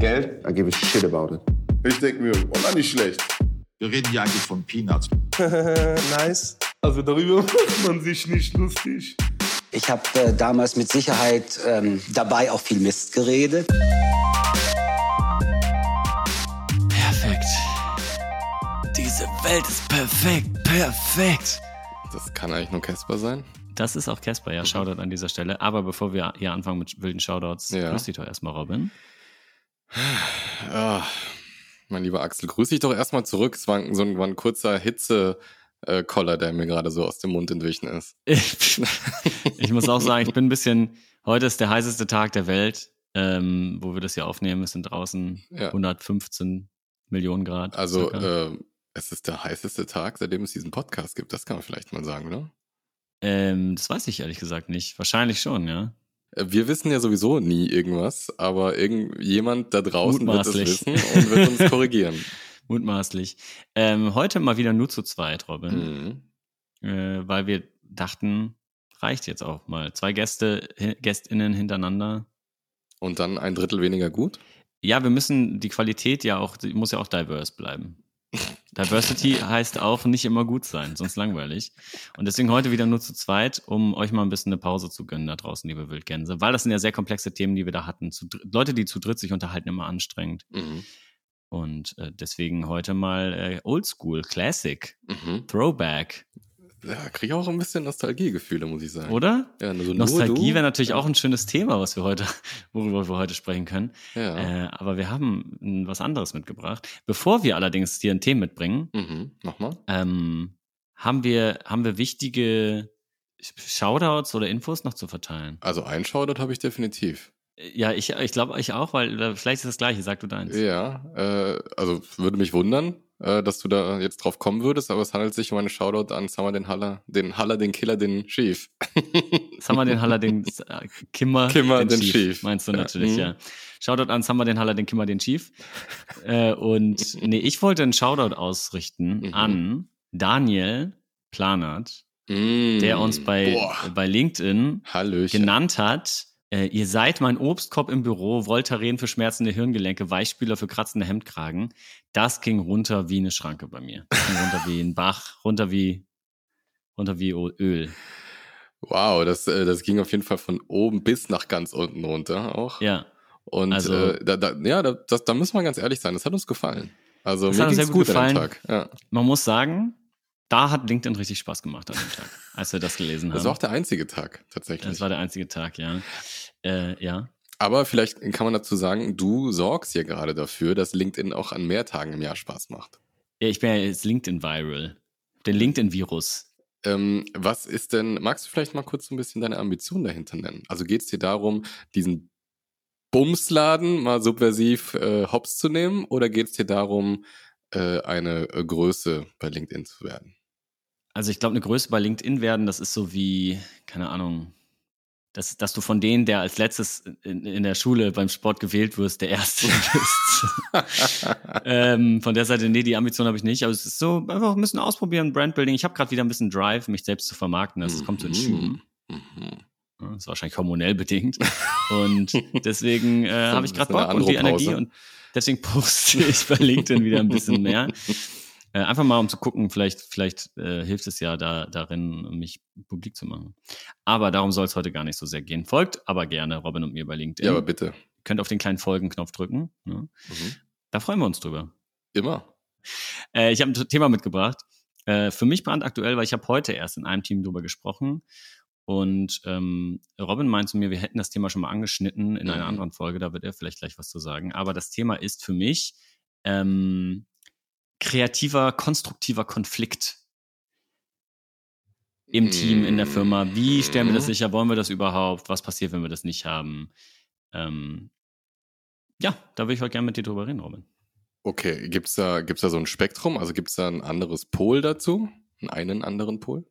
Geld, I give a shit about it. Ich denke mir, oh, nicht schlecht. Wir reden hier eigentlich von Peanuts. nice. Also darüber macht man sich nicht lustig. Ich habe äh, damals mit Sicherheit ähm, dabei auch viel Mist geredet. Perfekt. Diese Welt ist perfekt, perfekt. Das kann eigentlich nur Casper sein. Das ist auch Casper, ja, Shoutout an dieser Stelle. Aber bevor wir hier anfangen mit wilden Shoutouts, Ja. grüß dich doch erstmal, Robin. Ah, mein lieber Axel, grüß dich doch erstmal zurück. Es war ein- so ein, war ein kurzer Hitze-Koller, der mir gerade so aus dem Mund entwichen ist. Ich, ich muss auch sagen, ich bin ein bisschen, heute ist der heißeste Tag der Welt, ähm, wo wir das hier aufnehmen. Es sind draußen Ja. 115 Millionen Grad. Also, äh, es ist der heißeste Tag, seitdem es diesen Podcast gibt. Das kann man vielleicht mal sagen, oder? ähm, das weiß ich ehrlich gesagt nicht. Wahrscheinlich schon, ja. Äh, Wir wissen ja sowieso nie irgendwas, aber irgendjemand da draußen wird es wissen und wird uns korrigieren. Mutmaßlich. Ähm, heute mal wieder nur zu zweit, Robin. Mhm. äh, weil wir dachten, reicht jetzt auch mal. Zwei Gäste, GästInnen hintereinander. Und dann ein Drittel weniger gut? Ja, wir müssen die Qualität ja auch, die muss ja auch diverse bleiben. Diversity heißt auch nicht immer gut sein, sonst langweilig. Und deswegen heute wieder nur zu zweit, um euch mal ein bisschen eine Pause zu gönnen da draußen, liebe Wildgänse. Weil das sind ja sehr komplexe Themen, die wir da hatten. Zu, Leute, die zu dritt sich unterhalten, immer anstrengend. Mhm. Und äh, deswegen heute mal äh, Oldschool, Classic, Mhm. Throwback, Ja, kriege ich auch ein bisschen Nostalgiegefühle, muss ich sagen. oder? Ja, nur so Nostalgie wäre natürlich auch ein schönes Thema, was wir heute, worüber wir heute sprechen können. Ja. Äh, aber wir haben was anderes mitgebracht. Bevor wir allerdings dir ein Thema mitbringen, Mhm. Nochmal. ähm, haben wir, haben wir wichtige Shoutouts oder Infos noch zu verteilen. Also ein Shoutout habe ich definitiv. Ja, ich, ich glaube ich auch, weil äh, vielleicht ist das gleiche, sag du deins. Ja, äh, also würde mich wundern, äh, dass du da jetzt drauf kommen würdest, aber es handelt sich um einen Shoutout an Summer den Haller, den Haller, den Killer, den Chief. Summer den Haller, den äh, Kimmer, Kimmer, den Chief. Meinst du Ja, natürlich, mhm. ja. Shoutout an Summer den Haller, den Kimmer, den Chief. äh, und nee, ich wollte einen Shoutout ausrichten Mhm. an Daniel Planert, Mm. der uns bei, Boah. bei LinkedIn Hallöchen. genannt hat. Äh, ihr seid mein Obstkorb im Büro, Voltaren für schmerzende Hirngelenke, Weichspüler für kratzende Hemdkragen. Das ging runter wie eine Schranke bei mir. Runter wie ein Bach, runter wie, runter wie Öl. Wow, das, äh, das ging auf jeden Fall von oben bis nach ganz unten runter auch. Ja. Und Also- äh, da, da, ja, da, das, da muss man ganz ehrlich sein, das hat uns gefallen. Also Das mir hat uns sehr gut gut gefallen. Ja. Man muss sagen, da hat LinkedIn richtig Spaß gemacht an dem Tag, als wir das gelesen haben. Das war auch der einzige Tag, tatsächlich. das war der einzige Tag, ja. Äh, ja. Aber vielleicht kann man dazu sagen, du sorgst ja gerade dafür, dass LinkedIn auch an mehr Tagen im Jahr Spaß macht. ja. Ich bin ja jetzt LinkedIn-Viral. Den LinkedIn-Virus. Ähm, was ist denn, magst du vielleicht mal kurz so ein bisschen deine Ambition dahinter nennen? Also geht es dir darum, diesen Bumsladen mal subversiv äh, hops zu nehmen oder geht es dir darum, äh, eine äh, Größe bei LinkedIn zu werden? Also ich glaube, eine Größe bei LinkedIn werden, das ist so wie, keine Ahnung, dass, dass du von denen, der als letztes in, in der Schule beim Sport gewählt wirst, der Erste bist. ähm, von der Seite, nee, die Ambition habe ich nicht. Aber es ist so einfach ein bisschen ausprobieren, Brandbuilding. Ich habe gerade wieder ein bisschen Drive, mich selbst zu vermarkten. Das kommt so in Schüben. Mhm. Ja, Das ist wahrscheinlich hormonell bedingt. Und deswegen äh, habe ich gerade Bock und die. Energie und deswegen poste ich bei LinkedIn wieder ein bisschen mehr. Äh, einfach mal, um zu gucken, vielleicht, vielleicht äh, hilft es ja da, darin, mich publik zu machen. Aber darum soll es heute gar nicht so sehr gehen. Folgt aber gerne Robin und mir bei LinkedIn. Ja, aber bitte. Könnt auf den kleinen Folgenknopf drücken. Ne? Mhm. Da freuen wir uns drüber. Immer. Äh, ich habe ein Thema mitgebracht. Äh, für mich brandaktuell, weil ich habe heute erst in einem Team drüber gesprochen. Und ähm, Robin meint zu mir, wir hätten das Thema schon mal angeschnitten in einer Mhm. anderen Folge, da wird er vielleicht gleich was zu sagen. Aber das Thema ist für mich ähm, kreativer, konstruktiver Konflikt im Team, in der Firma. Wie stellen wir das Mhm. sicher? Wollen wir das überhaupt? Was passiert, wenn wir das nicht haben? Ähm, ja, da will ich heute gerne mit dir drüber reden, Robin. Okay, gibt's da, gibt's da so ein Spektrum? Also gibt's da ein anderes Pol dazu? Einen anderen Pol?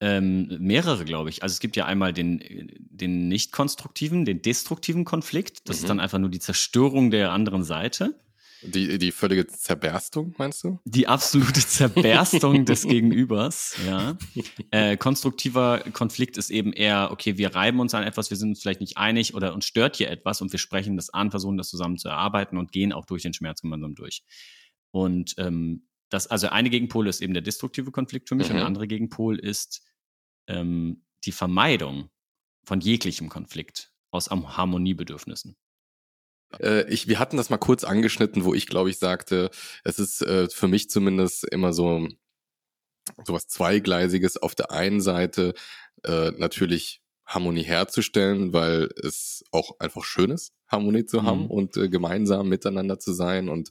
Ähm, mehrere, glaube ich. Also es gibt ja einmal den, den nicht konstruktiven, den destruktiven Konflikt. Das Mhm. ist dann einfach nur die Zerstörung der anderen Seite. Die, die völlige Zerberstung, meinst du? Die absolute Zerberstung des Gegenübers, ja. Äh, konstruktiver Konflikt ist eben eher, okay, wir reiben uns an etwas, wir sind uns vielleicht nicht einig oder uns stört hier etwas und wir sprechen das an, versuchen das zusammen zu erarbeiten und gehen auch durch den Schmerz gemeinsam durch. Und ähm, das, also eine Gegenpol ist eben der destruktive Konflikt für mich Mhm. und der andere Gegenpol ist ähm, die Vermeidung von jeglichem Konflikt aus Harmoniebedürfnissen. Äh, ich, wir hatten das mal kurz angeschnitten, wo ich, glaube ich, sagte, es ist äh, für mich zumindest immer so sowas Zweigleisiges. Auf der einen Seite äh, natürlich Harmonie herzustellen, weil es auch einfach schön ist, Harmonie zu haben Mhm. und äh, gemeinsam miteinander zu sein und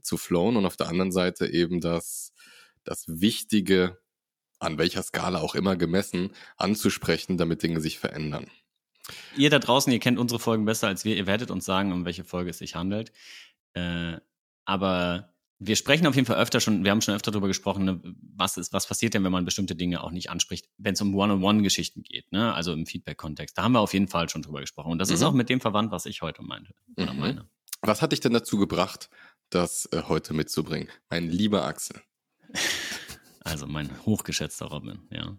zu flowen. Und auf der anderen Seite eben das, das Wichtige, an welcher Skala auch immer gemessen, anzusprechen, damit Dinge sich verändern. Ihr da draußen, ihr kennt unsere Folgen besser als wir. Ihr werdet uns sagen, um welche Folge es sich handelt. Äh, aber wir sprechen auf jeden Fall öfter schon, wir haben schon öfter darüber gesprochen, ne, was ist, was passiert denn, wenn man bestimmte Dinge auch nicht anspricht, wenn es um One-on-One-Geschichten geht, ne? Also im Feedback-Kontext. Da haben wir auf jeden Fall schon drüber gesprochen. Und das ist Mhm. auch mit dem verwandt, was ich heute meinte. Oder Mhm. meine. Was hat dich denn dazu gebracht, das äh, heute mitzubringen? Mein lieber Axel. Also mein hochgeschätzter Robin, ja.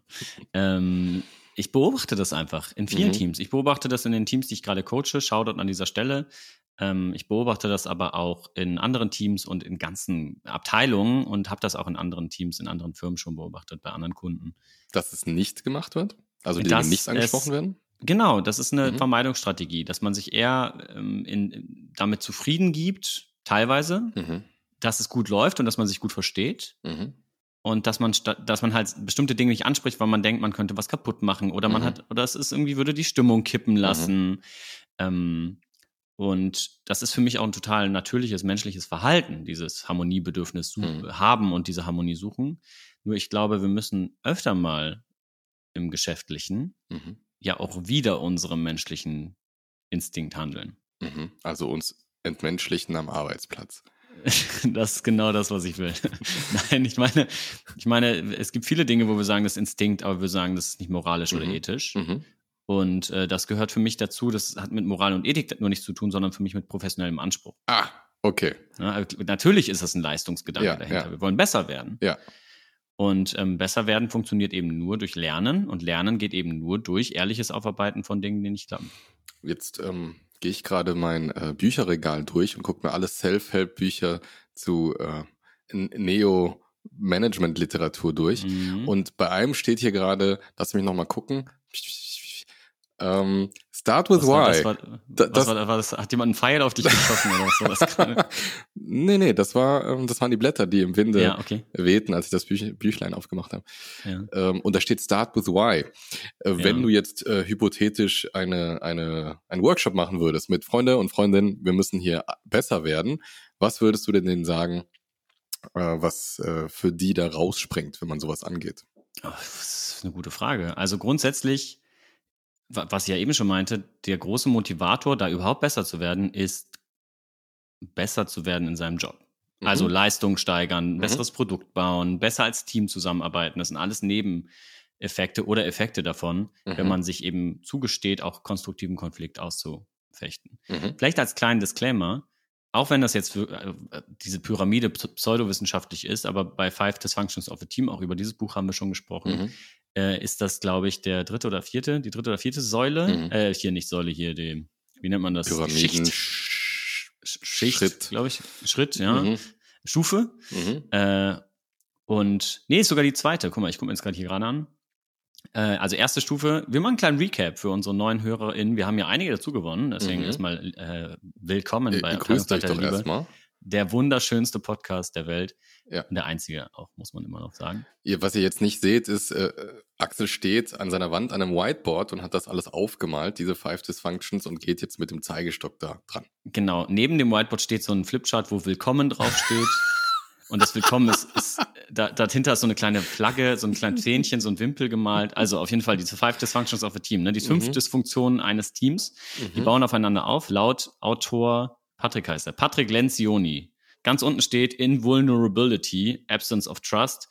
ähm, ich beobachte das einfach in vielen Mhm. Teams. Ich beobachte das in den Teams, die ich gerade coache. Shoutout an dieser Stelle. Ähm, ich beobachte das aber auch in anderen Teams und in ganzen Abteilungen und habe das auch in anderen Teams, in anderen Firmen schon beobachtet, bei anderen Kunden. Dass es nicht gemacht wird? Also die Dass Dinge nicht angesprochen es- werden? Genau, das ist eine Mhm. Vermeidungsstrategie, dass man sich eher ähm, in, damit zufrieden gibt, teilweise, Mhm. dass es gut läuft und dass man sich gut versteht. Mhm. Und dass man dass man halt bestimmte Dinge nicht anspricht, weil man denkt, man könnte was kaputt machen oder man Mhm. hat oder es ist irgendwie würde die Stimmung kippen lassen. Ähm, und das ist für mich auch ein total natürliches menschliches Verhalten, dieses Harmoniebedürfnis Mhm. haben und diese Harmonie suchen. Nur ich glaube, wir müssen öfter mal im Geschäftlichen Mhm. ja auch wieder unserem menschlichen Instinkt handeln. Mhm. Also uns entmenschlichen am Arbeitsplatz. Das ist genau das, was ich will. Nein, ich meine, ich meine, es gibt viele Dinge, wo wir sagen, das ist Instinkt, aber wir sagen, das ist nicht moralisch oder Mhm. ethisch. Mhm. Und äh, das gehört für mich dazu. Das hat mit Moral und Ethik nur nichts zu tun, sondern für mich mit professionellem Anspruch. Ah, okay. Ja, also natürlich ist das ein Leistungsgedanke Ja, dahinter. ja. Wir wollen besser werden. Ja. Und ähm, besser werden funktioniert eben nur durch Lernen und Lernen geht eben nur durch ehrliches Aufarbeiten von Dingen, die nicht klappen. Jetzt ähm, gehe ich gerade mein äh, Bücherregal durch und gucke mir alle Self-Help-Bücher zu äh, Neo-Management-Literatur durch. Mhm. Und bei einem steht hier gerade, lass mich nochmal gucken. Ähm, start with was war, why. das war, Da- das- war, war das? Hat jemand einen Pfeil auf dich geschossen oder sowas gerade? nee, nee, das war, ähm, das waren die Blätter, die im Winde Ja, okay. wehten, als ich das Büch Büchlein aufgemacht habe. Ja. Ähm, und da steht Start with Why. Äh, Wenn Ja. du jetzt äh, hypothetisch eine, eine, einen Workshop machen würdest mit Freunde und Freundinnen, wir müssen hier besser werden, was würdest du denn denen sagen, äh, was äh, für die da rausspringt, wenn man sowas angeht? Oh, das ist eine gute Frage. Also grundsätzlich, was ich ja eben schon meinte, der große Motivator, da überhaupt besser zu werden, ist besser zu werden in seinem Job. Mhm. Also Leistung steigern, besseres Produkt bauen, besser als Team zusammenarbeiten. Das sind alles Nebeneffekte oder Effekte davon, wenn Mhm. man sich eben zugesteht, auch konstruktiven Konflikt auszufechten. Mhm. Vielleicht als kleinen Disclaimer, auch wenn das jetzt für, äh, diese Pyramide ps- pseudowissenschaftlich ist, aber bei Five Dysfunctions of a Team, auch über dieses Buch haben wir schon gesprochen, Mhm. Äh, ist das, glaube ich, der dritte oder vierte, die dritte oder vierte Säule. Mhm. Äh, hier nicht Säule, hier die, wie nennt man das? Pyramiden. Schicht. Sch- Schicht, Schritt. glaube ich. Schritt, ja. Mhm. Stufe. Mhm. Äh, und nee, ist sogar die zweite. Guck mal, ich gucke mir jetzt gerade hier gerade an. Äh, also erste Stufe, wir machen einen kleinen Recap für unsere neuen HörerInnen. Wir haben ja einige dazu gewonnen, deswegen Mhm. erstmal äh, willkommen Äh, bei Grüßt euch doch erstmal. Der wunderschönste Podcast der Welt. Ja. Und der einzige auch, muss man immer noch sagen. Ihr, was ihr jetzt nicht seht, ist, äh, Axel steht an seiner Wand an einem Whiteboard und hat das alles aufgemalt, diese Five Dysfunctions, und geht jetzt mit dem Zeigestock da dran. Genau, neben dem Whiteboard steht so ein Flipchart, wo Willkommen draufsteht. Und das Willkommen ist, ist da, dahinter ist so eine kleine Flagge, so ein kleines Fähnchen, so ein Wimpel gemalt. Also auf jeden Fall diese Five Dysfunctions of a Team, ne? Die fünf Mhm. Dysfunktionen eines Teams. Die Mhm. bauen aufeinander auf. Laut Autor Patrick heißt er. Patrick Lencioni. Ganz unten steht Invulnerability, Absence of Trust.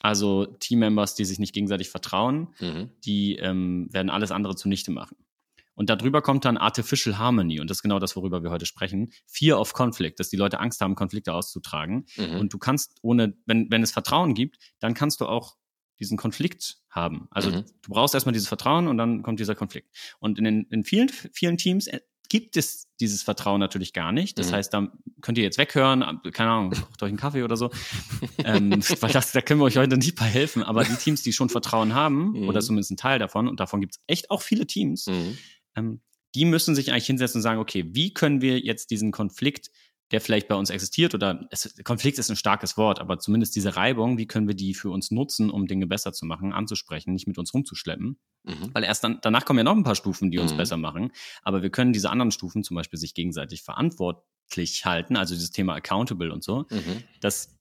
Also Teammembers, die sich nicht gegenseitig vertrauen, Mhm. die ähm, werden alles andere zunichte machen. Und darüber kommt dann Artificial Harmony. Und das ist genau das, worüber wir heute sprechen. Fear of Conflict, dass die Leute Angst haben, Konflikte auszutragen. Mhm. Und du kannst ohne, wenn, wenn es Vertrauen gibt, dann kannst du auch diesen Konflikt haben. Also Mhm. du brauchst erstmal dieses Vertrauen und dann kommt dieser Konflikt. Und in, den, in vielen, vielen Teams äh, gibt es dieses Vertrauen natürlich gar nicht. Das Mhm. heißt, da könnt ihr jetzt weghören, keine Ahnung, kocht euch einen Kaffee oder so. ähm, weil das, da können wir euch heute nicht bei helfen. Aber die Teams, die schon Vertrauen haben, Mhm. oder zumindest ein Teil davon, und davon gibt es echt auch viele Teams, Mhm. ähm, die müssen sich eigentlich hinsetzen und sagen, okay, wie können wir jetzt diesen Konflikt, der vielleicht bei uns existiert, oder es, Konflikt ist ein starkes Wort, aber zumindest diese Reibung, wie können wir die für uns nutzen, um Dinge besser zu machen, anzusprechen, nicht mit uns rumzuschleppen. Mhm. Weil erst dann, danach kommen ja noch ein paar Stufen, die uns Mhm. besser machen. Aber wir können diese anderen Stufen, zum Beispiel sich gegenseitig verantwortlich halten, also dieses Thema accountable und so, Mhm. das,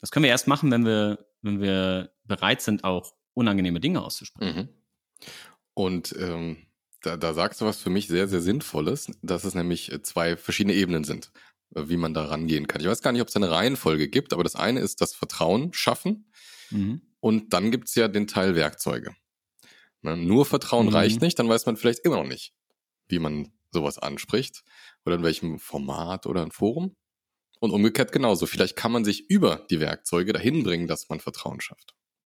das können wir erst machen, wenn wir, wenn wir bereit sind, auch unangenehme Dinge auszusprechen. Mhm. Und ähm, da, da sagst du was für mich sehr, sehr Sinnvolles, dass es nämlich äh, zwei verschiedene Ebenen sind, wie man da rangehen kann. Ich weiß gar nicht, ob es eine Reihenfolge gibt, aber das eine ist das Vertrauen schaffen Mhm. und dann gibt's ja den Teil Werkzeuge. Ne, nur Vertrauen Mhm. reicht nicht, dann weiß man vielleicht immer noch nicht, wie man sowas anspricht oder in welchem Format oder ein Forum. Und umgekehrt genauso. Vielleicht kann man sich über die Werkzeuge dahin bringen, dass man Vertrauen schafft.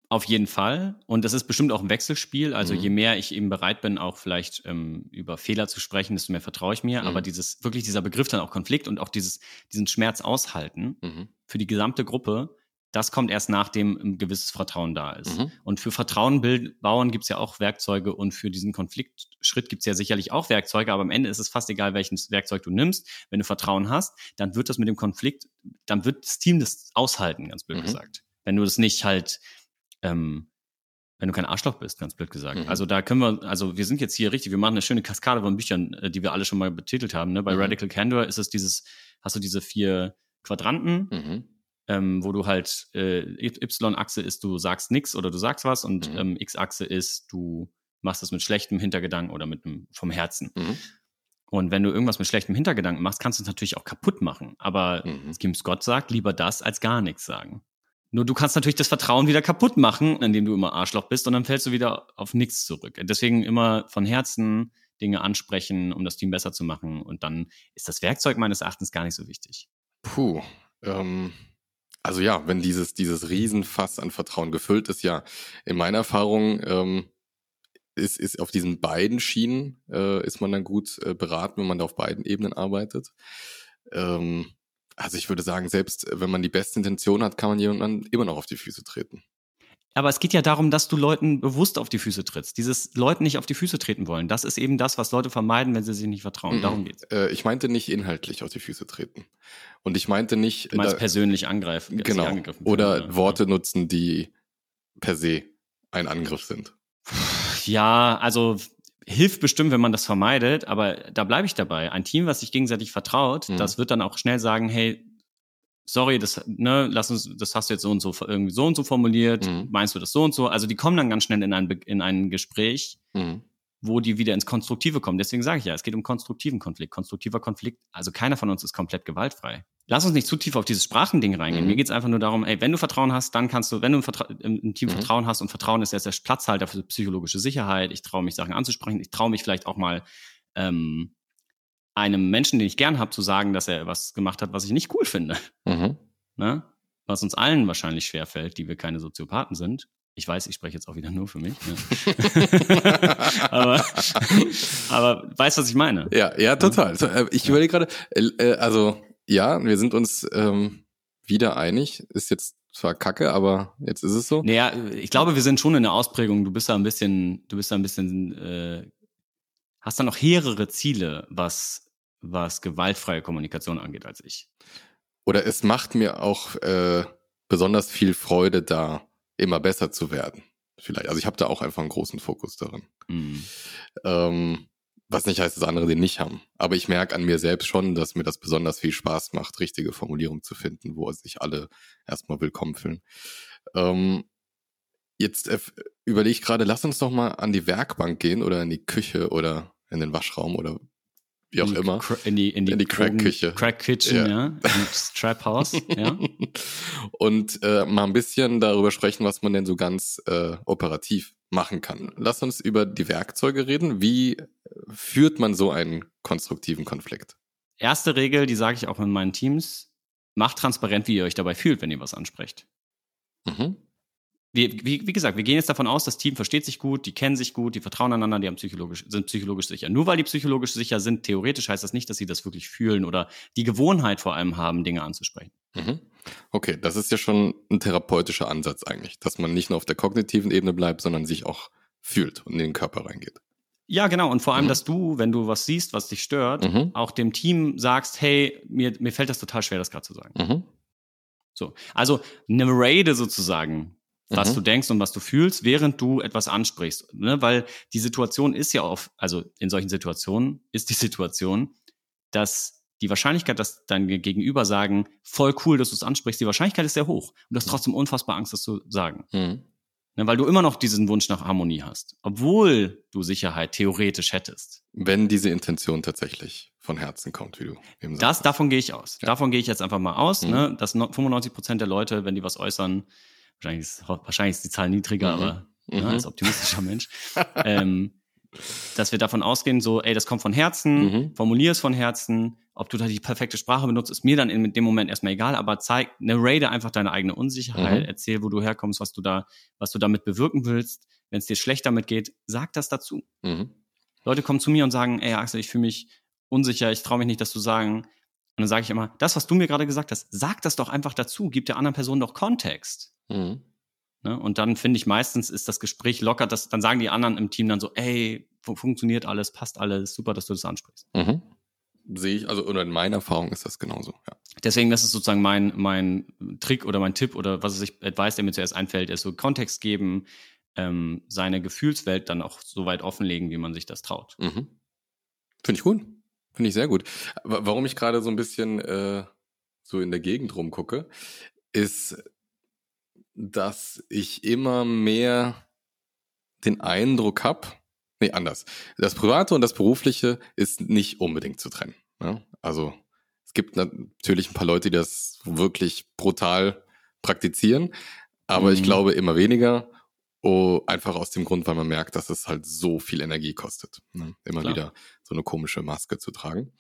Auf jeden Fall. Und das ist bestimmt auch ein Wechselspiel. Also Mhm. je mehr ich eben bereit bin, auch vielleicht ähm, über Fehler zu sprechen, desto mehr vertraue ich mir. Mhm. Aber dieses, wirklich dieser Begriff dann auch Konflikt und auch dieses, diesen Schmerz aushalten Mhm. für die gesamte Gruppe, das kommt erst nachdem ein gewisses Vertrauen da ist. Mhm. Und für Vertrauen bauen gibt es ja auch Werkzeuge und für diesen Konfliktschritt gibt es ja sicherlich auch Werkzeuge, aber am Ende ist es fast egal, welches Werkzeug du nimmst. Wenn du Vertrauen hast, dann wird das mit dem Konflikt, dann wird das Team das aushalten, ganz blöd Mhm. gesagt. Wenn du das nicht halt, ähm, wenn du kein Arschloch bist, ganz blöd gesagt. Mhm. Also da können wir, also wir sind jetzt hier richtig, wir machen eine schöne Kaskade von Büchern, äh, die wir alle schon mal betitelt haben. Ne? Bei Mhm. Radical Candor ist es dieses, hast du diese vier Quadranten, Mhm. ähm, wo du halt äh, Y-Achse ist, du sagst nix oder du sagst was und Mhm. ähm, X-Achse ist, du machst es mit schlechtem Hintergedanken oder mit einem vom Herzen. Mhm. Und wenn du irgendwas mit schlechtem Hintergedanken machst, kannst du es natürlich auch kaputt machen. Aber Mhm. Kim Scott sagt, lieber das als gar nichts sagen. Nur du kannst natürlich das Vertrauen wieder kaputt machen, indem du immer Arschloch bist und dann fällst du wieder auf nichts zurück. Deswegen immer von Herzen Dinge ansprechen, um das Team besser zu machen. Und dann ist das Werkzeug meines Erachtens gar nicht so wichtig. Puh. Ähm, also ja, wenn dieses, dieses Riesenfass an Vertrauen gefüllt ist, ja, in meiner Erfahrung ähm, ist, ist auf diesen beiden Schienen äh, ist man dann gut äh, beraten, wenn man da auf beiden Ebenen arbeitet. Ähm, also ich würde sagen, selbst wenn man die beste Intention hat, kann man jemandem immer noch auf die Füße treten. Aber es geht ja darum, dass du Leuten bewusst auf die Füße trittst. Dieses Leuten nicht auf die Füße treten wollen. Das ist eben das, was Leute vermeiden, wenn sie sich nicht vertrauen. Darum geht's. Äh, ich meinte nicht inhaltlich auf die Füße treten. Und ich meinte nicht. Du meinst da- persönlich angreifen. Genau. Oder fühlen, Worte nutzen, die per se ein Angriff sind. Ja, also hilft bestimmt, wenn man das vermeidet, aber da bleibe ich dabei. Ein Team, was sich gegenseitig vertraut, Mhm. das wird dann auch schnell sagen, hey, sorry, das, ne, lass uns, das hast du jetzt so und so irgendwie so und so formuliert, Mhm. meinst du das so und so? Also die kommen dann ganz schnell in ein, in ein Gespräch, Mhm. Wo die wieder ins Konstruktive kommen. Deswegen sage ich ja, es geht um konstruktiven Konflikt. Konstruktiver Konflikt, also keiner von uns ist komplett gewaltfrei. Lass uns nicht zu tief auf dieses Sprachending reingehen. Mhm. Mir geht's einfach nur darum, ey, wenn du Vertrauen hast, dann kannst du, wenn du im, im Team Mhm. Vertrauen hast und Vertrauen ist erst der Platzhalter für psychologische Sicherheit, ich traue mich Sachen anzusprechen, ich traue mich vielleicht auch mal ähm, einem Menschen, den ich gern habe, zu sagen, dass er was gemacht hat, was ich nicht cool finde. Mhm. Ne? Was uns allen wahrscheinlich schwerfällt, die wir keine Soziopathen sind. Ich weiß, ich spreche jetzt auch wieder nur für mich. Ne? aber, aber weißt, was ich meine? Ja, ja, total. Äh, Ich überlege gerade, äh, äh, also ja, wir sind uns ähm, wieder einig. Ist jetzt zwar kacke, aber jetzt ist es so. Naja, ich glaube, wir sind schon in der Ausprägung. Du bist da ein bisschen, du bist da ein bisschen, äh, hast da noch hehrere Ziele, was, was gewaltfreie Kommunikation angeht, als ich. Oder es macht mir auch äh, besonders viel Freude, da immer besser zu werden. Vielleicht. Also ich habe da auch einfach einen großen Fokus darin. Hm. Ähm, was nicht heißt, dass andere den nicht haben. Aber ich merke an mir selbst schon, dass mir das besonders viel Spaß macht, richtige Formulierungen zu finden, wo sich alle erstmal willkommen fühlen. Ähm, jetzt äh, überlege ich gerade, lass uns doch mal an die Werkbank gehen oder in die Küche oder in den Waschraum oder wie auch in immer. In die, in die, In die Crack-Küche. Crack Kitchen, Ja. ja. Ins Trap House, ja. und äh, mal ein bisschen darüber sprechen, was man denn so ganz äh, operativ machen kann. Lass uns über die Werkzeuge reden. Wie führt man so einen konstruktiven Konflikt? Erste Regel, die sage ich auch in meinen Teams, macht transparent, wie ihr euch dabei fühlt, wenn ihr was ansprecht. Mhm. Wir, wie, wie gesagt, wir gehen jetzt davon aus, das Team versteht sich gut, die kennen sich gut, die vertrauen einander, die haben psychologisch, sind psychologisch sicher. Nur weil die psychologisch sicher sind, theoretisch heißt das nicht, dass sie das wirklich fühlen oder die Gewohnheit vor allem haben, Dinge anzusprechen. Mhm. Okay, das ist ja schon ein therapeutischer Ansatz eigentlich, dass man nicht nur auf der kognitiven Ebene bleibt, sondern sich auch fühlt und in den Körper reingeht. Ja, genau. Und vor allem, Mhm. dass du, wenn du was siehst, was dich stört, Mhm. auch dem Team sagst, hey, mir, mir fällt das total schwer, das gerade zu sagen. Mhm. So. Also narrate sozusagen, was Mhm. du denkst und was du fühlst, während du etwas ansprichst. Ne? Weil die Situation ist ja auf, also in solchen Situationen ist die Situation, dass die Wahrscheinlichkeit, dass dein Gegenüber sagen, voll cool, dass du es ansprichst, die Wahrscheinlichkeit ist sehr hoch. Und du hast trotzdem unfassbar Angst, das zu sagen. Mhm. Ne? Weil du immer noch diesen Wunsch nach Harmonie hast. Obwohl du Sicherheit theoretisch hättest. Wenn diese Intention tatsächlich von Herzen kommt, wie du eben Das, sagst. davon gehe ich aus. Ja. Davon gehe ich jetzt einfach mal aus, Mhm. ne, dass no- 95 Prozent der Leute, wenn die was äußern, wahrscheinlich ist, wahrscheinlich ist die Zahl niedriger, Mhm. aber Mhm. ne, als optimistischer Mensch, ähm, dass wir davon ausgehen, so, ey, das kommt von Herzen, Mhm. formulier es von Herzen, ob du da die perfekte Sprache benutzt, ist mir dann in dem Moment erstmal egal, aber zeig, narrate einfach deine eigene Unsicherheit, Mhm. erzähl, wo du herkommst, was du da, was du damit bewirken willst. Wenn es dir schlecht damit geht, sag das dazu. Mhm. Leute kommen zu mir und sagen, ey Axel, ich fühle mich unsicher, ich traue mich nicht, das zu sagen. Und dann sage ich immer, das, was du mir gerade gesagt hast, sag das doch einfach dazu, gib der anderen Person doch Kontext. Mhm. Ne? Und dann finde ich meistens ist das Gespräch locker, dass, dann sagen die anderen im Team dann so, ey, fu- funktioniert alles, passt alles, super, dass du das ansprichst. Mhm. Sehe ich, also oder in meiner Erfahrung ist das genauso. Ja. Deswegen, das ist sozusagen mein, mein Trick oder mein Tipp oder was ich Advice, der mir zuerst einfällt, ist so Kontext geben, ähm, seine Gefühlswelt dann auch so weit offenlegen, wie man sich das traut. Mhm. Finde ich gut. Finde ich sehr gut. Wa- Warum ich gerade so ein bisschen äh, so in der Gegend rumgucke, ist, dass ich immer mehr den Eindruck habe, nee, anders. Das Private und das Berufliche ist nicht unbedingt zu trennen. Ne? Also es gibt natürlich ein paar Leute, die das wirklich brutal praktizieren, aber ich Mhm. glaube immer weniger. Oh, einfach aus dem Grund, weil man merkt, dass es halt so viel Energie kostet. Ne? Immer Klar. wieder so eine komische Maske zu tragen.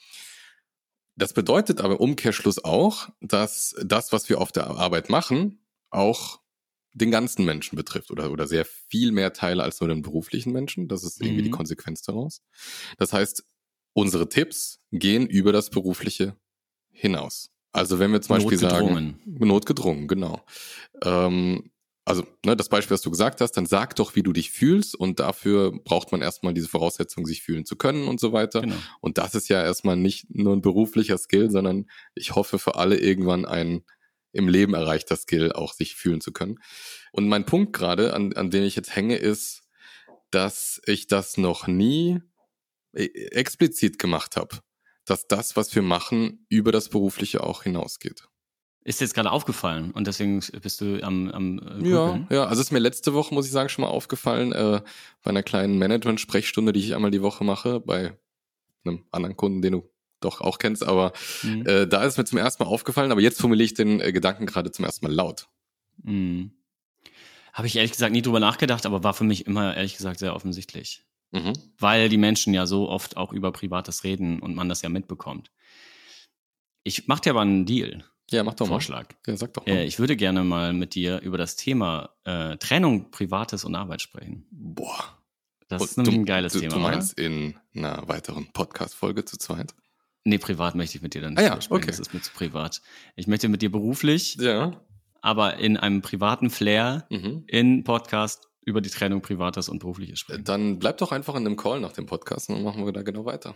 Das bedeutet aber im Umkehrschluss auch, dass das, was wir auf der Arbeit machen, auch den ganzen Menschen betrifft oder, oder sehr viel mehr Teile als nur den beruflichen Menschen. Das ist irgendwie Mhm. die Konsequenz daraus. Das heißt, unsere Tipps gehen über das Berufliche hinaus. Also wenn wir zum Beispiel sagen, Notgedrungen. genau. Ähm, also ne, das Beispiel, was du gesagt hast, dann sag doch, wie du dich fühlst und dafür braucht man erstmal diese Voraussetzung, sich fühlen zu können und so weiter. Genau. Und das ist ja erstmal nicht nur ein beruflicher Skill, sondern ich hoffe für alle irgendwann ein im Leben erreichter Skill, auch sich fühlen zu können. Und mein Punkt gerade, an, an dem ich jetzt hänge, ist, dass ich das noch nie äh, explizit gemacht habe, dass das, was wir machen, über das Berufliche auch hinausgeht. Ist dir jetzt gerade aufgefallen und deswegen bist du am, am äh, Ja, ja, also ist mir letzte Woche, muss ich sagen, schon mal aufgefallen, äh, bei einer kleinen Management-Sprechstunde, die ich einmal die Woche mache, bei einem anderen Kunden, den du doch auch kennst, aber Mhm. äh, da ist mir zum ersten Mal aufgefallen, aber jetzt formuliere ich den äh, Gedanken gerade zum ersten Mal laut. Mhm. Habe ich ehrlich gesagt nie drüber nachgedacht, aber war für mich immer ehrlich gesagt sehr offensichtlich. Mhm. Weil die Menschen ja so oft auch über Privates reden und man das ja mitbekommt. Ich mache dir aber einen Deal, Ja, mach doch mal. Vorschlag. Ja, sag doch mal. Äh, ich würde gerne mal mit dir über das Thema äh, Trennung Privates und Arbeit sprechen. Boah. Das ist nämlich du, ein geiles du, Thema. Du meinst oder? in einer weiteren Podcast-Folge zu zweit? Nee, privat möchte ich mit dir dann nicht Ah ja, sprechen. okay. Das ist mir zu privat. Ich möchte mit dir beruflich, Ja. aber in einem privaten Flair Mhm. in Podcast über die Trennung Privates und Berufliches sprechen. Dann bleib doch einfach in dem Call nach dem Podcast und dann machen wir da genau weiter.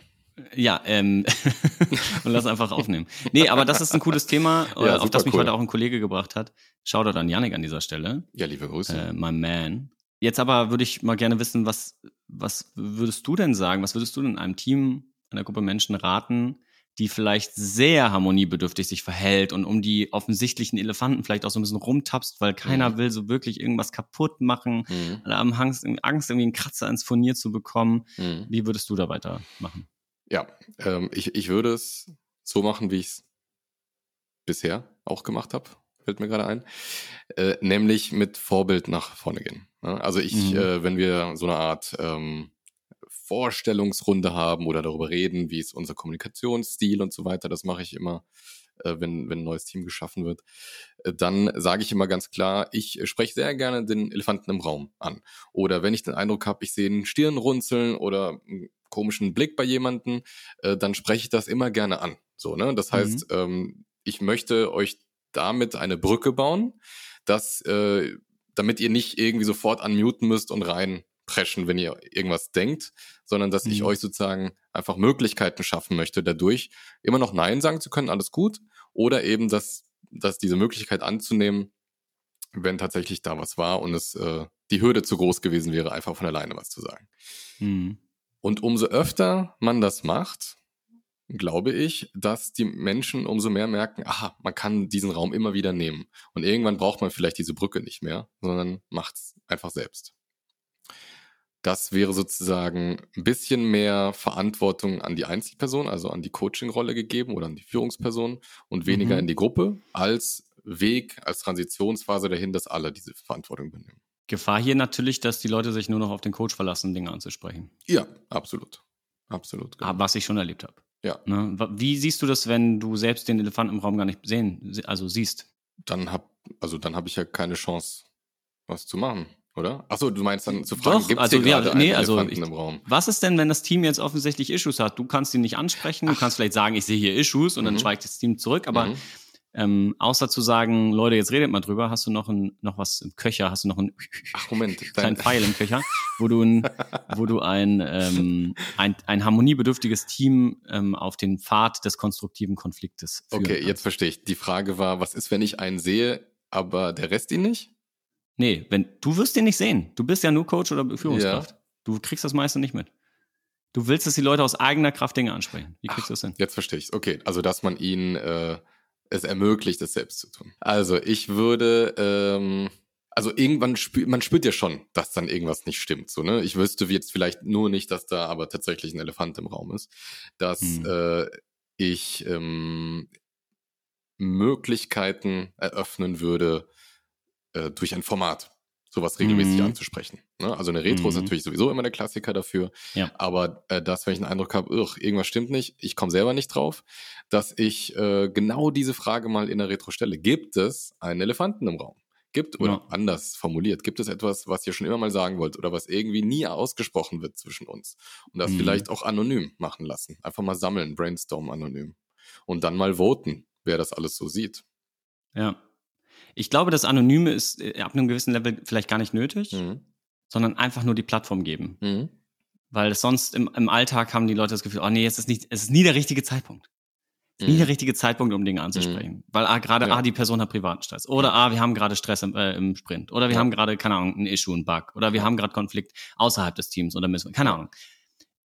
Ja, ähm, und lass einfach aufnehmen. Nee, aber das ist ein cooles Thema, äh, Ja, auf super das mich cool. heute auch ein Kollege gebracht hat. Shoutout an Yannick an dieser Stelle, Ja, liebe Grüße. äh, my man. Jetzt aber würde ich mal gerne wissen, was, was würdest du denn sagen, was würdest du denn einem Team, einer Gruppe Menschen raten, die vielleicht sehr harmoniebedürftig sich verhält und um die offensichtlichen Elefanten vielleicht auch so ein bisschen rumtapst, weil keiner Mhm. will so wirklich irgendwas kaputt machen, Mhm. alle haben Angst, Angst irgendwie einen Kratzer ins Furnier zu bekommen. Mhm. Wie würdest du da weitermachen? Ja, ähm, ich, ich würde es so machen, wie ich es bisher auch gemacht habe, fällt mir gerade ein. Äh, nämlich mit Vorbild nach vorne gehen. Ne? Also ich, Mhm. äh, wenn wir so eine Art ähm, Vorstellungsrunde haben oder darüber reden, wie ist unser Kommunikationsstil und so weiter, das mache ich immer, äh, wenn, wenn ein neues Team geschaffen wird, äh, dann sage ich immer ganz klar, ich spreche sehr gerne den Elefanten im Raum an. Oder wenn ich den Eindruck habe, ich sehe einen Stirnrunzeln oder einen komischen Blick bei jemandem, äh, dann spreche ich das immer gerne an. So, ne? Das heißt, ähm, ich möchte euch damit eine Brücke bauen, dass, äh, damit ihr nicht irgendwie sofort unmuten müsst und reinpreschen, wenn ihr irgendwas denkt, sondern dass ich Mhm. euch sozusagen einfach Möglichkeiten schaffen möchte, dadurch immer noch Nein sagen zu können, alles gut, oder eben, dass, dass diese Möglichkeit anzunehmen, wenn tatsächlich da was war und es äh, die Hürde zu groß gewesen wäre, einfach von alleine was zu sagen. Mhm. Und umso öfter man das macht, glaube ich, dass die Menschen umso mehr merken, aha, man kann diesen Raum immer wieder nehmen. Und irgendwann braucht man vielleicht diese Brücke nicht mehr, sondern macht es einfach selbst. Das wäre sozusagen ein bisschen mehr Verantwortung an die Einzelperson, also an die Coaching-Rolle gegeben oder an die Führungsperson und weniger Mhm. in die Gruppe als Weg, als Transitionsphase dahin, dass alle diese Verantwortung übernehmen. Gefahr hier natürlich, dass die Leute sich nur noch auf den Coach verlassen, Dinge anzusprechen. Ja, absolut. Absolut. genau. Ah, Was ich schon erlebt habe. Ja. Ne? Wie siehst du das, wenn du selbst den Elefanten im Raum gar nicht sehen, se- also siehst? dann hab, also dann habe ich ja keine Chance, was zu machen, oder? Achso, du meinst dann zu fragen, gibt es also, ja, nee, also Elefanten ich- im Raum? Was ist denn, wenn das Team jetzt offensichtlich Issues hat? Du kannst ihn nicht ansprechen, du kannst vielleicht sagen, ich sehe hier Issues und dann Mhm. schweigt das Team zurück, aber Mhm. Ähm, außer zu sagen, Leute, jetzt redet mal drüber, hast du noch, ein, noch was im Köcher, hast du noch einen Ach, Moment. kleinen Pfeil im Köcher, wo du ein, wo du ein, ähm, ein, ein harmoniebedürftiges Team ähm, auf den Pfad des konstruktiven Konfliktes führen okay, kannst. jetzt verstehe ich. Die Frage war, was ist, wenn ich einen sehe, aber der Rest ihn nicht? Nee, wenn, du wirst den nicht sehen. Du bist ja nur Coach oder Führungskraft. Du kriegst das meiste nicht mit. Du willst, dass die Leute aus eigener Kraft Dinge ansprechen. Wie kriegst du das hin? Jetzt verstehe ich Okay, also dass man ihnen äh, es ermöglicht, es selbst zu tun. Also ich würde, ähm, also irgendwann spürt, man spürt ja schon, dass dann irgendwas nicht stimmt. So, ne? Ich wüsste jetzt vielleicht nur nicht, dass da aber tatsächlich ein Elefant im Raum ist. Dass Hm. äh, ich ähm, Möglichkeiten eröffnen würde äh, durch ein Format, sowas regelmäßig Mhm. anzusprechen. Ne? Also eine Retro ist Mhm. natürlich sowieso immer der Klassiker dafür. Ja. Aber äh, das, wenn ich einen Eindruck habe, "Ugh, irgendwas stimmt nicht, ich komme selber nicht drauf, dass ich äh, genau diese Frage mal in der Retro stelle. Gibt es einen Elefanten im Raum? Gibt, oder Ja. anders formuliert, gibt es etwas, was ihr schon immer mal sagen wollt oder was irgendwie nie ausgesprochen wird zwischen uns? Und das Mhm. vielleicht auch anonym machen lassen. Einfach mal sammeln, brainstorm anonym. Und dann mal voten, wer das alles so sieht. Ja. Ich glaube, das Anonyme ist äh, ab einem gewissen Level vielleicht gar nicht nötig, Mhm. sondern einfach nur die Plattform geben. Mhm. Weil sonst im, im Alltag haben die Leute das Gefühl, oh nee, jetzt ist nicht, es ist nie der richtige Zeitpunkt. Ist nie Mhm. der richtige Zeitpunkt, um Dinge anzusprechen. Weil ah, gerade, Ja. ah, die Person hat privaten Stress. Oder ah, wir haben gerade Stress im, äh, im Sprint. Oder wir Ja. haben gerade, keine Ahnung, ein Issue, ein Bug. Oder wir haben gerade Konflikt außerhalb des Teams oder müssen, keine Ahnung.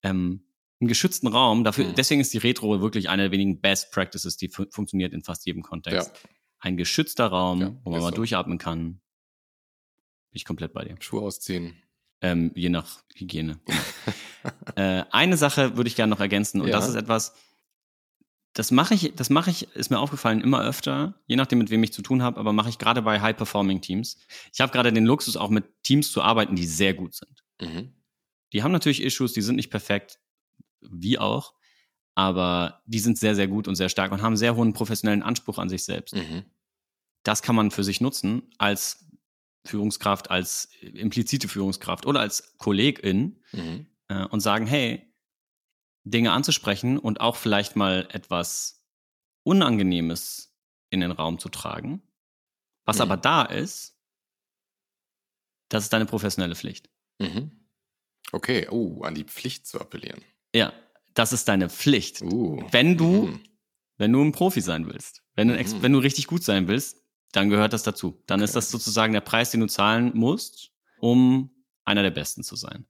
Ähm, einen geschützten Raum, dafür, Mhm. deswegen ist die Retro wirklich eine der wenigen Best Practices, die fu funktioniert in fast jedem Kontext. Ja. Ein geschützter Raum, Ja, wo man mal so. durchatmen kann. Bin ich komplett bei dir. Schuhe ausziehen. Ähm, je nach Hygiene. äh, eine Sache würde ich gerne noch ergänzen und Ja. das ist etwas, das mache ich, das mache ich, ist mir aufgefallen immer öfter, je nachdem mit wem ich zu tun habe, aber mache ich gerade bei High-Performing Teams. Ich habe gerade den Luxus, auch mit Teams zu arbeiten, die sehr gut sind. Mhm. Die haben natürlich Issues, die sind nicht perfekt, wie auch, aber die sind sehr, sehr gut und sehr stark und haben sehr hohen professionellen Anspruch an sich selbst. Mhm. Das kann man für sich nutzen als Führungskraft, als implizite Führungskraft oder als Kollegin Mhm. äh, und sagen, hey, Dinge anzusprechen und auch vielleicht mal etwas Unangenehmes in den Raum zu tragen. Was Mhm. aber da ist, das ist deine professionelle Pflicht. Mhm. Okay, uh, an die Pflicht zu appellieren. Ja, das ist deine Pflicht. Uh. Wenn du, Mhm. wenn du ein Profi sein willst, wenn du, Mhm. wenn du richtig gut sein willst, dann gehört das dazu. Dann ist das sozusagen der Preis, den du zahlen musst, um einer der Besten zu sein.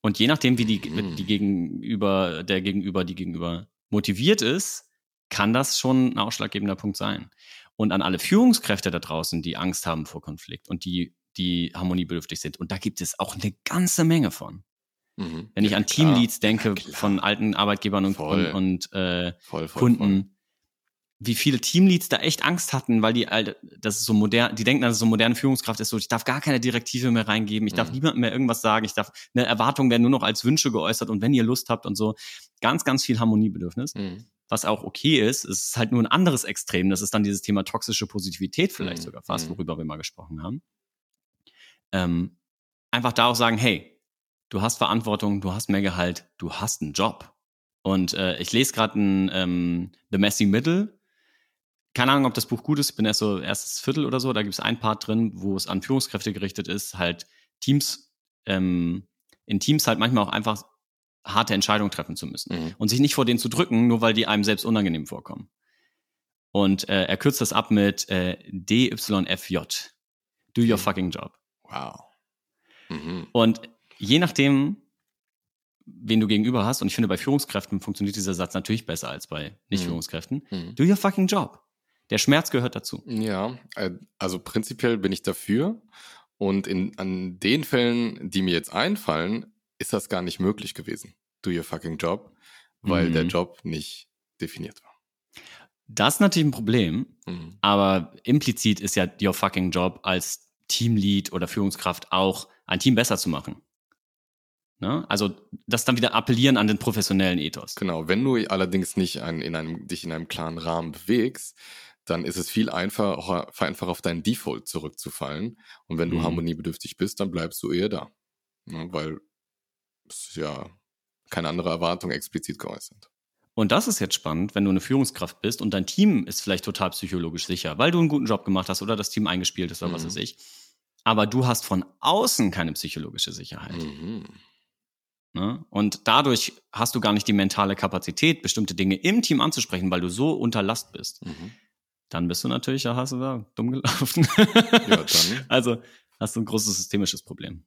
Und je nachdem, wie die, Mhm. die Gegenüber, der Gegenüber, die Gegenüber motiviert ist, kann das schon ein ausschlaggebender Punkt sein. Und an alle Führungskräfte da draußen, die Angst haben vor Konflikt und die, die harmoniebedürftig sind. Und da gibt es auch eine ganze Menge von. Mhm. Wenn ich an. Teamleads denke Ja, von alten Arbeitgebern und, Voll. und, und äh, Voll, voll, Kunden, wie viele Teamleads da echt Angst hatten, weil die, Alter, das ist so modern, die denken, dass es so moderne Führungskraft ist, so ich darf gar keine Direktive mehr reingeben, ich darf Mhm. niemandem mehr irgendwas sagen, ich darf, eine Erwartung werden nur noch als Wünsche geäußert und wenn ihr Lust habt und so, ganz, ganz viel Harmoniebedürfnis. Mhm. was auch okay ist, es ist halt nur ein anderes Extrem, das ist dann dieses Thema toxische Positivität vielleicht Mhm. sogar fast, Mhm. worüber wir mal gesprochen haben. Ähm, einfach da auch sagen, hey, du hast Verantwortung, du hast mehr Gehalt, du hast einen Job. Und äh, ich lese gerade ein ähm, The Messy Middle. Keine Ahnung, ob das Buch gut ist. Ich bin erst so erstes Viertel oder so. Da gibt es ein Part drin, wo es an Führungskräfte gerichtet ist, halt Teams, ähm, in Teams halt manchmal auch einfach harte Entscheidungen treffen zu müssen Mhm. und sich nicht vor denen zu drücken, nur weil die einem selbst unangenehm vorkommen. Und äh, er kürzt das ab mit äh, DYFJ. Do your fucking job. Wow. Mhm. Und je nachdem, wen du gegenüber hast, und ich finde, bei Führungskräften funktioniert dieser Satz natürlich besser als bei Nicht-Führungskräften, Mhm. do your fucking job. Der Schmerz gehört dazu. Ja, also prinzipiell bin ich dafür. Und in, an den Fällen, die mir jetzt einfallen, ist das gar nicht möglich gewesen. Do your fucking job, weil Mhm. der Job nicht definiert war. Das ist natürlich ein Problem, Mhm. aber implizit ist ja your fucking job als Teamlead oder Führungskraft auch, ein Team besser zu machen. Ne? Also das dann wieder appellieren an den professionellen Ethos. Genau, wenn du allerdings nicht ein, in einem, dich in einem klaren Rahmen bewegst, dann ist es viel einfacher, einfach auf deinen Default zurückzufallen. Und wenn du Mhm. harmoniebedürftig bist, dann bleibst du eher da. Ne, weil es ja keine andere Erwartung explizit geäußert. Und das ist jetzt spannend, wenn du eine Führungskraft bist und dein Team ist vielleicht total psychologisch sicher, weil du einen guten Job gemacht hast oder das Team eingespielt ist oder was Mhm. weiß ich. Aber du hast von außen keine psychologische Sicherheit. Mhm. Ne? Und dadurch hast du gar nicht die mentale Kapazität, bestimmte Dinge im Team anzusprechen, weil du so unter Last bist. Mhm. Dann bist du natürlich, ja, hast du da dumm gelaufen. Ja, dann, Also hast du ein großes systemisches Problem.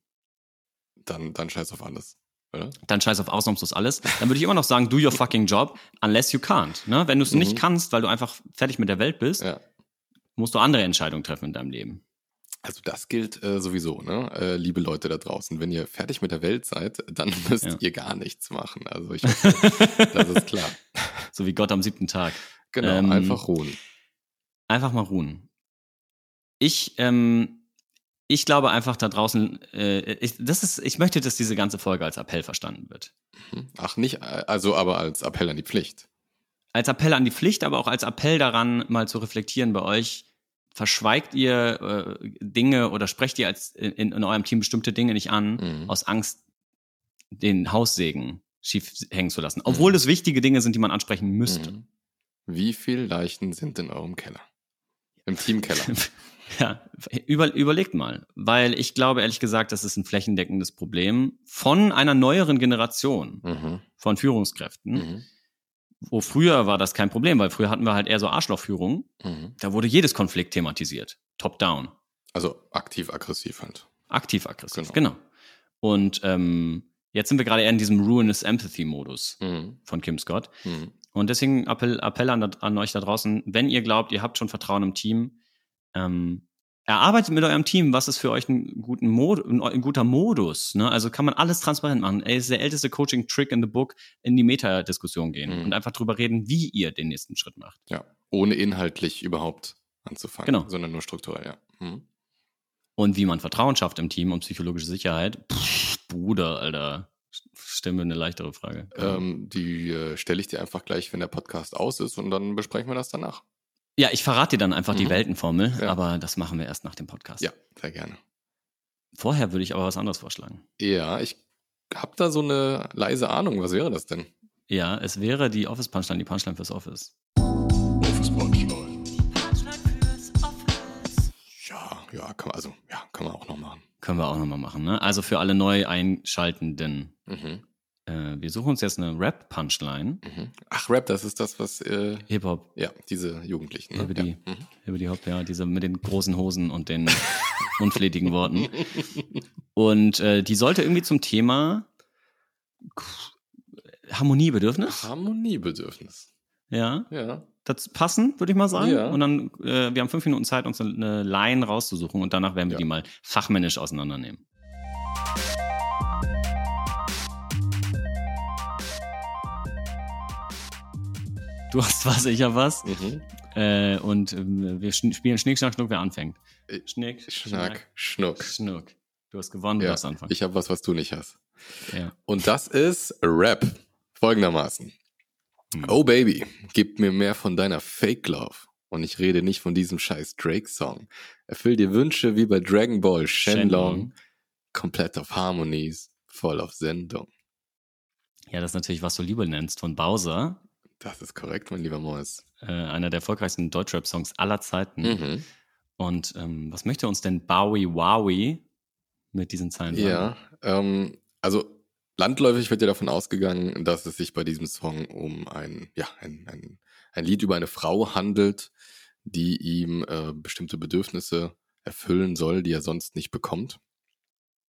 dann, dann scheiß auf alles. Oder? Dann scheiß auf ausnahmslos alles. Dann würde ich immer noch sagen, do your fucking job, unless you can't. Ne? Wenn du es Mhm. nicht kannst, weil du einfach fertig mit der Welt bist, Ja. musst du andere Entscheidungen treffen in deinem Leben. Also das gilt äh, sowieso, ne? Äh, liebe Leute da draußen, wenn ihr fertig mit der Welt seid, dann müsst Ja. ihr gar nichts machen. Also ich hoffe, das ist klar. So wie Gott am siebten Tag. Genau, Ähm, einfach ruhen. Einfach mal ruhen. Ich, ähm, ich glaube einfach da draußen, äh, ich, das ist, ich möchte, dass diese ganze Folge als Appell verstanden wird. Mhm. Ach, nicht, äh, also aber als Appell an die Pflicht. Als Appell an die Pflicht, aber auch als Appell daran, mal zu reflektieren bei euch. Verschweigt ihr äh, Dinge oder sprecht ihr als in, in eurem Team bestimmte Dinge nicht an, Mhm. aus Angst, den Haussegen schief hängen zu lassen. Obwohl das wichtige Dinge sind, die man ansprechen müsste. Mhm. Wie viele Leichen sind in eurem Keller? Im Teamkeller. Ja, über, überlegt mal, weil ich glaube ehrlich gesagt, das ist ein flächendeckendes Problem von einer neueren Generation mhm. von Führungskräften. Mhm. Wo früher war das kein Problem, weil früher hatten wir halt eher so Arschlochführung. Mhm. Da wurde jedes Konflikt thematisiert. Top-down. Also aktiv-aggressiv halt. Aktiv-aggressiv. Genau. Genau. Und ähm, jetzt sind wir gerade eher in diesem Ruinous Empathy-Modus Mhm. von Kim Scott. Und deswegen Appell, Appell an, an euch da draußen, wenn ihr glaubt, ihr habt schon Vertrauen im Team, ähm, erarbeitet mit eurem Team, was ist für euch ein, guten Mod, ein, ein guter Modus. Ne? Also kann man alles transparent machen. Ey, ist der älteste Coaching-Trick in the book, in die Meta-Diskussion gehen Mhm. und einfach drüber reden, wie ihr den nächsten Schritt macht. Ja, ohne inhaltlich überhaupt anzufangen, Genau. sondern nur strukturell, ja. Mhm. Und wie man Vertrauen schafft im Team und psychologische Sicherheit. Pff, Bruder, Alter. Stimme eine leichtere Frage. Ähm, die äh, stelle ich dir einfach gleich, wenn der Podcast aus ist und dann besprechen wir das danach. Ja, ich verrate dir dann einfach die Mhm. Weltenformel, Ja. aber das machen wir erst nach dem Podcast. Ja, sehr gerne. Vorher würde ich aber was anderes vorschlagen. Ja, ich habe da so eine leise Ahnung. Was wäre das denn? Ja, es wäre die Office Punchline, die Punchline fürs Office. Office Punchline. Ja, kann man, also, ja, kann man auch noch machen. Können wir auch nochmal machen, ne? Also für alle neu Einschaltenden. Mhm. Äh, wir suchen uns jetzt eine Rap-Punchline. Mhm. Ach, Rap, das ist das, was, äh, Hip-Hop, ja, diese Jugendlichen. Ne? Über die- Ja. Mhm. über die Hop, ja, diese mit den großen Hosen und den unflätigen Worten. Und äh, die sollte irgendwie zum Thema Harmoniebedürfnis, Harmoniebedürfnis. ja, Ja dazu passen, würde ich mal sagen. Ja. Und dann, äh, wir haben fünf Minuten Zeit, uns eine Line rauszusuchen und danach werden wir ja. die mal fachmännisch auseinandernehmen. Du hast was, ich habe was. Mhm. Äh, und äh, wir schn spielen Schnick, Schnack, Schnuck, wer anfängt. Äh, Schnick, Schnack, Schnuck. Schnuck. Du hast gewonnen, ja. du darfst anfangen. Ich habe was, was du nicht hast. Ja. Und das ist Rap. Folgendermaßen. Hm. Oh Baby, gib mir mehr von deiner Fake Love. Und ich rede nicht von diesem scheiß Drake-Song. Erfüll dir Wünsche wie bei Dragon Ball Shenlong. Shenlong. Komplett auf Harmonies, voll auf Sendung. Ja, das ist natürlich, was du Liebe nennst, von Bowser. Das ist korrekt, mein lieber Mois. Äh, einer der erfolgreichsten Deutschrap-Songs aller Zeiten. Mhm. Und ähm, was möchte uns denn Bowie Wowie mit diesen Zeilen sagen? Ja, ähm, also landläufig wird ja davon ausgegangen, dass es sich bei diesem Song um ein, ja, ein, ein, ein Lied über eine Frau handelt, die ihm äh, bestimmte Bedürfnisse erfüllen soll, die er sonst nicht bekommt.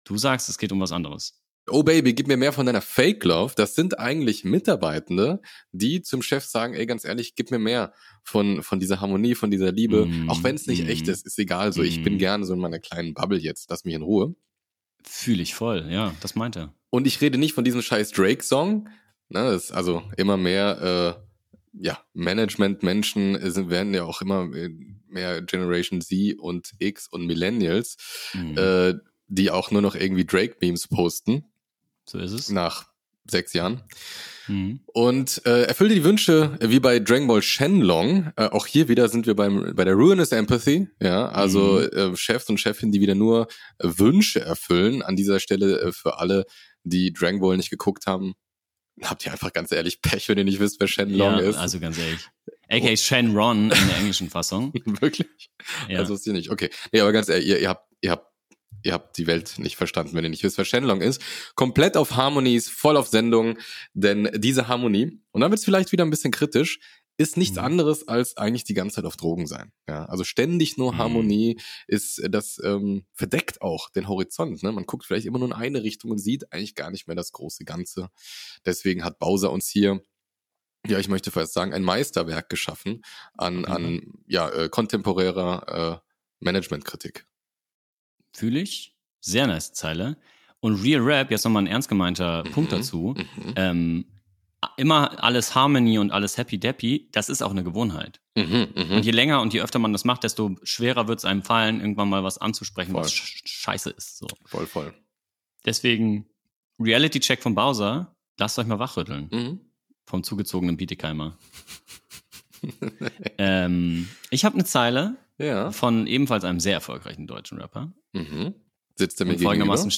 Du sagst, es geht um was anderes. Oh Baby, gib mir mehr von deiner Fake Love. Das sind eigentlich Mitarbeitende, die zum Chef sagen, ey, ganz ehrlich, gib mir mehr von, von dieser Harmonie, von dieser Liebe. Mm, Auch wenn es nicht mm, echt ist, ist egal. So, ich bin mm. gerne so in meiner kleinen Bubble jetzt. Lass mich in Ruhe. Fühle ich voll, ja, das meint er. Und ich rede nicht von diesem scheiß Drake-Song. Ne, das ist also immer mehr, äh, ja, Management-Menschen sind, werden ja auch immer mehr Generation Z und X und Millennials, Mhm. äh, die auch nur noch irgendwie Drake-Memes posten so ist es. nach sechs Jahren. Mhm. Und äh, erfüllte die Wünsche, wie bei Dragon Ball Shenlong. Äh, auch hier wieder sind wir beim, bei der Ruinous Empathy. Ja, also Mhm. äh, Chefs und Chefin, die wieder nur äh, Wünsche erfüllen. An dieser Stelle äh, für alle, die Dragon Ball nicht geguckt haben, habt ihr einfach ganz ehrlich Pech, wenn ihr nicht wisst, wer Shenlong Ja, ist. also ganz ehrlich. A.K. Shenron in der englischen Fassung. Wirklich? Ja. Also wisst ihr nicht. Okay. Nee, aber ganz ehrlich, ihr, ihr habt, ihr habt, ihr habt die Welt nicht verstanden, wenn ihr nicht wisst, wer Shenlong ist. Komplett auf Harmonies, voll auf Sendung, denn diese Harmonie, und dann wird es vielleicht wieder ein bisschen kritisch, ist nichts Mhm. anderes als eigentlich die ganze Zeit auf Drogen sein. Ja, also ständig nur Mhm. Harmonie ist, äh, das ähm, verdeckt auch den Horizont. Ne? Man guckt vielleicht immer nur in eine Richtung und sieht eigentlich gar nicht mehr das große Ganze. Deswegen hat Bowser uns hier ja, ich möchte fast sagen, ein Meisterwerk geschaffen an, an ja, äh, kontemporärer äh, Managementkritik. Fühle ich. Sehr nice Zeile. Und Real Rap, jetzt nochmal ein ernst gemeinter Punkt Mhm. dazu. Mhm. Ähm, immer alles Harmony und alles Happy Deppy, das ist auch eine Gewohnheit. Mhm, mhm. Und je länger und je öfter man das macht, desto schwerer wird es einem fallen, irgendwann mal was anzusprechen, Voll. was sch scheiße ist. So. Voll, voll. Deswegen, Reality-Check von Bowser, lasst euch mal wachrütteln. Mhm. Vom zugezogenen Bietigheimer. ähm, ich habe eine Zeile Ja. von ebenfalls einem sehr erfolgreichen deutschen Rapper. Mhm. Sitzt er mir Und folgendermaßen.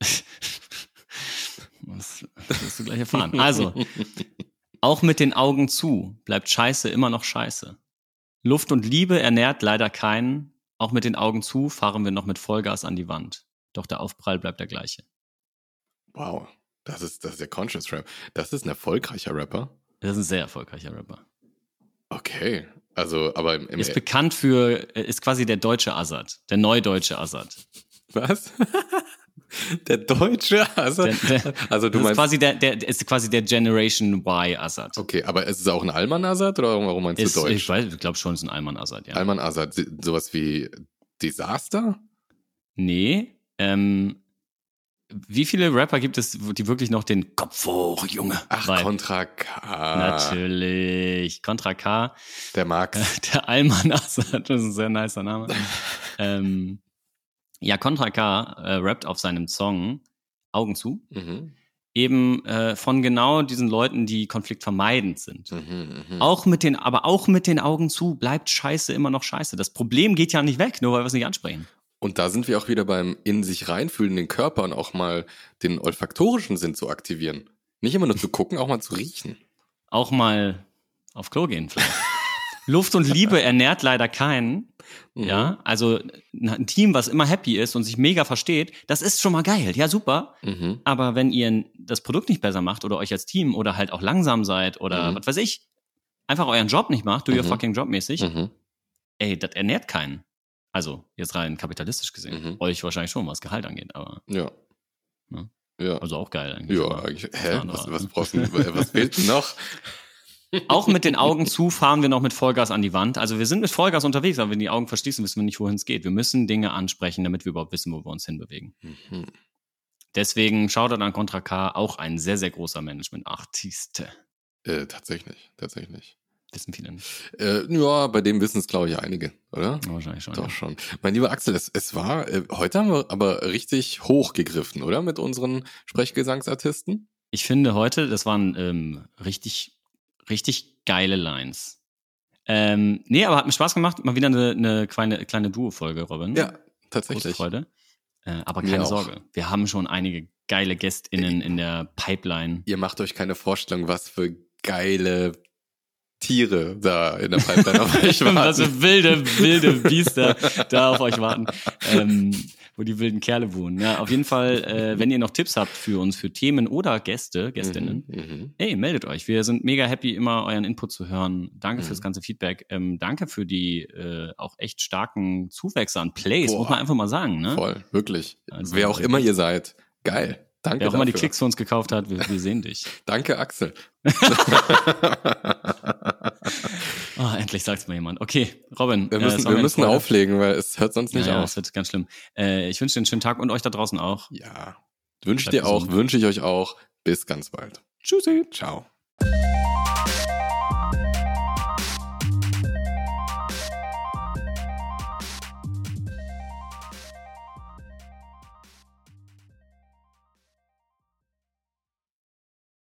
das wirst du gleich erfahren. Also, auch mit den Augen zu bleibt Scheiße immer noch Scheiße. Luft und Liebe ernährt leider keinen. Auch mit den Augen zu fahren wir noch mit Vollgas an die Wand. Doch der Aufprall bleibt der gleiche. Wow. Das ist, das ist der Conscious Rap. Das ist ein erfolgreicher Rapper. Das ist ein sehr erfolgreicher Rapper. Okay. Also, aber im, im Ist bekannt für, ist quasi der deutsche Assad, der neudeutsche Assad. was? der Deutsche? Also, Der, der, also du das ist meinst. quasi der, der ist quasi der Generation Y Assad. Okay, aber ist es auch ein Alman Azad oder warum meinst Ist, du Deutsch? ich weiß, ich glaube schon, es ist ein Alman Assad, ja. Alman Azad, sowas wie Desaster? Nee, ähm, wie viele Rapper gibt es, die wirklich noch den Kopf hoch, Junge? Ach? Contra K. Natürlich. Contra K, Der Max. der Alman Assad, das ist ein sehr nicer Name. ähm, ja, Contra K äh, rappt auf seinem Song Augen zu, Mhm. eben äh, von genau diesen Leuten, die konfliktvermeidend sind. Mhm, mhm. Auch mit den, aber auch mit den Augen zu bleibt Scheiße immer noch Scheiße. Das Problem geht ja nicht weg, nur weil wir es nicht ansprechen. Und da sind wir auch wieder beim in sich reinfühlen, den Körper und auch mal den olfaktorischen Sinn zu aktivieren. Nicht immer nur zu gucken, auch mal zu riechen. Auch mal auf Klo gehen vielleicht. Luft und Liebe ernährt leider keinen. Mhm. Ja, also ein Team, was immer happy ist und sich mega versteht, das ist schon mal geil. Ja, super. Mhm. Aber wenn ihr das Produkt nicht besser macht oder euch als Team oder halt auch langsam seid oder Mhm. was weiß ich, einfach euren Job nicht macht, do your Mhm. fucking Job mäßig, Mhm. ey, das ernährt keinen. Also, jetzt rein kapitalistisch gesehen. Mhm. Euch wahrscheinlich schon, was Gehalt angeht, aber Ja. Ja. Ja. also auch geil eigentlich. Ja, eigentlich. Hä? Was, was ne? brauchst du? Was fehlt denn noch? Auch mit den Augen zu fahren wir noch mit Vollgas an die Wand. Also wir sind mit Vollgas unterwegs, aber wenn die Augen verschließen, wissen wir nicht, wohin es geht. Wir müssen Dinge ansprechen, damit wir überhaupt wissen, wo wir uns hinbewegen. Mhm. Deswegen Shoutout an Contra K, auch ein sehr, sehr großer Management-Artiste. Äh, tatsächlich, tatsächlich. Wissen viele nicht. Äh, ja, bei dem wissen es, glaube ich, einige, oder? Wahrscheinlich schon. Doch ja. schon. Mein lieber Axel, es, es war, äh, heute haben wir aber richtig hochgegriffen, oder? Mit unseren Sprechgesangsartisten? Ich finde heute, das waren ähm, richtig, richtig geile Lines. Ähm, nee, aber hat mir Spaß gemacht. Mal wieder eine, eine kleine, kleine Duo-Folge, Robin. Ja, Große tatsächlich. Freude. Äh, aber keine. Sorge. Wir haben schon einige geile GästInnen in der Pipeline. Ihr macht euch keine Vorstellung, was für geile Tiere da in der Pipeline auf euch warten. Also wilde, wilde Biester da auf euch warten, ähm, wo die wilden Kerle wohnen. Ja, auf jeden Fall, äh, wenn ihr noch Tipps habt für uns, für Themen oder Gäste, Gästinnen, Mhm, mhm. Hey, meldet euch. Wir sind mega happy, immer euren Input zu hören. Danke Mhm. fürs ganze Feedback. Ähm, danke für die äh, auch echt starken Zuwächse an Plays, Boah. muss man einfach mal sagen. Ne? Voll, wirklich. Also- Wer auch immer ihr seid, geil. Danke Wer auch immer die. Klicks für uns gekauft hat, wir, wir sehen dich. Danke, Axel. Oh, endlich sagt's mal jemand. Okay, Robin. Wir äh, müssen, es war wir müssen auflegen, weil es hört sonst nicht Ja, ja, auf. das wird ganz schlimm. Äh, ich wünsche dir einen schönen Tag und euch da draußen auch. Ja. Wünsche ich dir auch, wünsche ich euch auch. Bis ganz bald. Tschüssi. Ciao.